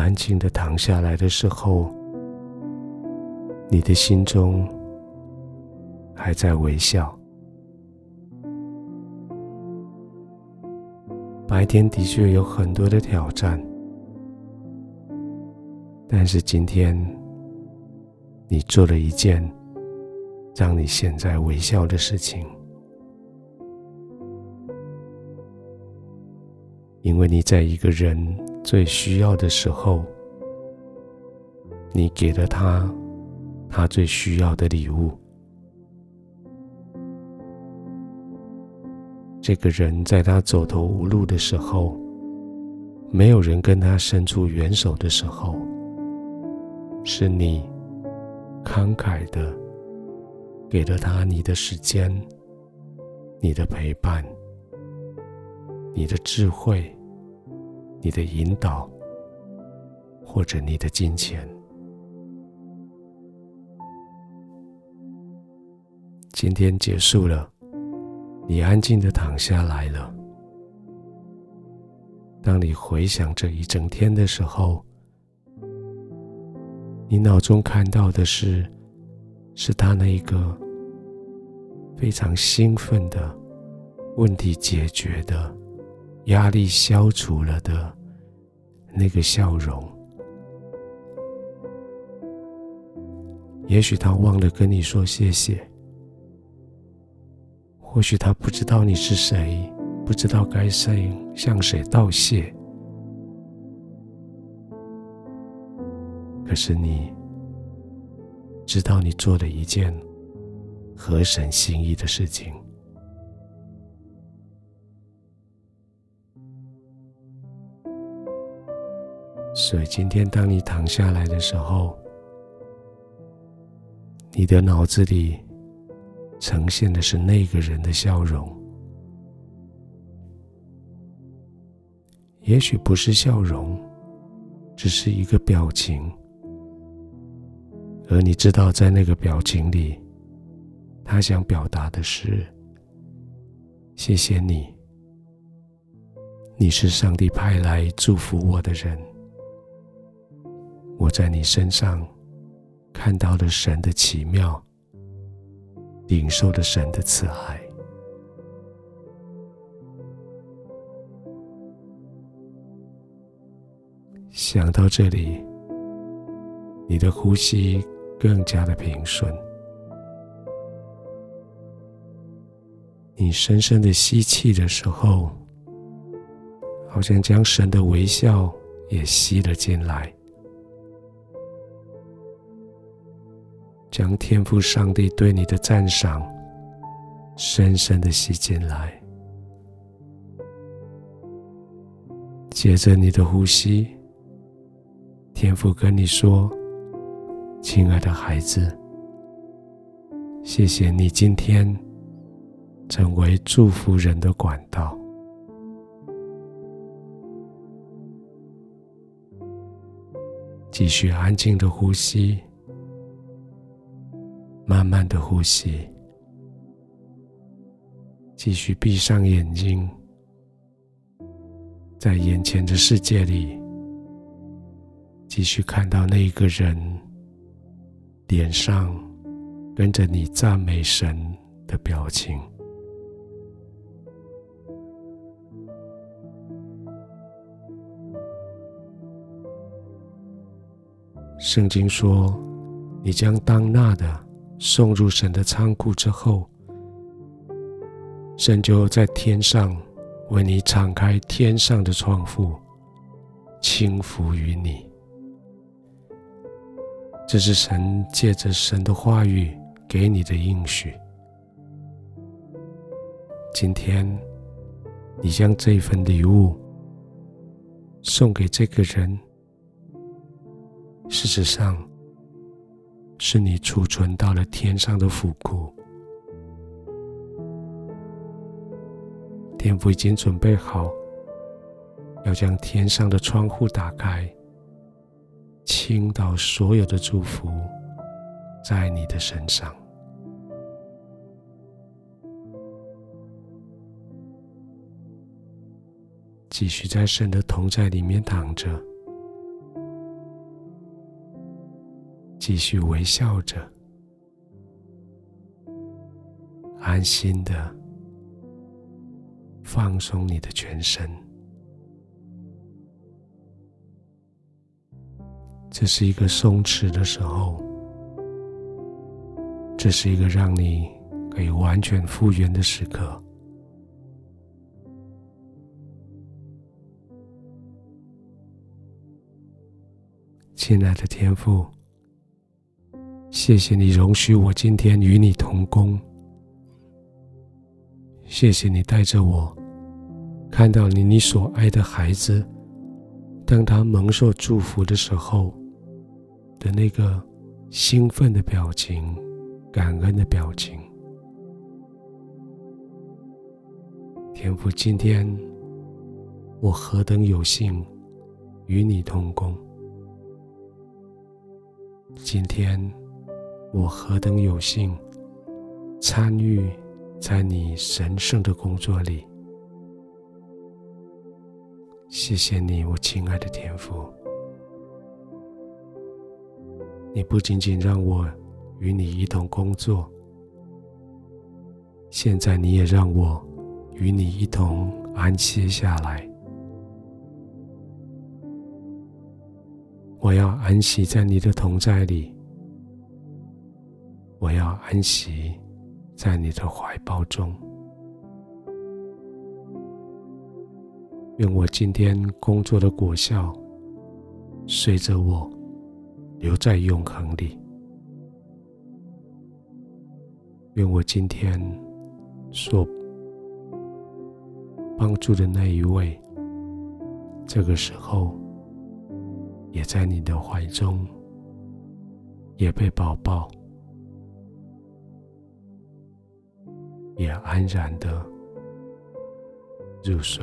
安静的躺下来的时候，你的心中还在微笑。白天的确有很多的挑战，但是今天你做了一件让你现在微笑的事情，因为你在一个人最需要的时候，你给了他他最需要的礼物。这个人在他走投无路的时候，没有人跟他伸出援手的时候，是你慷慨的给了他你的时间、你的陪伴、你的智慧、你的引导，或者你的金钱。今天结束了。你安静的躺下来了。当你回想这一整天的时候，你脑中看到的是，是他那一个非常兴奋的、问题解决的、压力消除了的那个笑容。也许他忘了跟你说谢谢。或许他不知道你是谁，不知道该向向谁道谢。可是你知道，你做了一件合神心意的事情。所以今天当你躺下来的时候，你的脑子里。呈现的是那个人的笑容，也许不是笑容，只是一个表情，而你知道，在那个表情里，他想表达的是：谢谢你，你是上帝派来祝福我的人，我在你身上看到了神的奇妙。领受了神的慈爱。想到这里，你的呼吸更加的平顺。你深深的吸气的时候，好像将神的微笑也吸了进来。将天赋上帝对你的赞赏深深的吸进来，接着你的呼吸，天赋跟你说：“亲爱的孩子，谢谢你今天成为祝福人的管道。”继续安静的呼吸。慢慢的呼吸，继续闭上眼睛，在眼前的世界里，继续看到那一个人脸上跟着你赞美神的表情。圣经说：“你将当纳的。”送入神的仓库之后，神就在天上为你敞开天上的窗户，倾福于你。这是神借着神的话语给你的应许。今天，你将这份礼物送给这个人，事实上，是你储存到了天上的府库，天父已经准备好，要将天上的窗户打开，倾倒所有的祝福在你的身上。继续在神的同在里面躺着，继续微笑着，安心的放松你的全身。这是一个松弛的时候，这是一个让你可以完全复原的时刻。亲爱的天父，谢谢你容许我今天与你同工。谢谢你带着我看到你你所爱的孩子，当他蒙受祝福的时候的那个兴奋的表情、感恩的表情。天父，今天我何等有幸与你同工。今天我何等有幸参与在你神圣的工作里。谢谢你，我亲爱的天父。你不仅仅让我与你一同工作，现在你也让我与你一同安歇下来。我要安息在你的同在里，我要安息在你的怀抱中。愿我今天工作的果效随着我留在永恒里。愿我今天所帮助的那一位，这个时候。也在你的怀中，也被抱抱，也安然的入睡。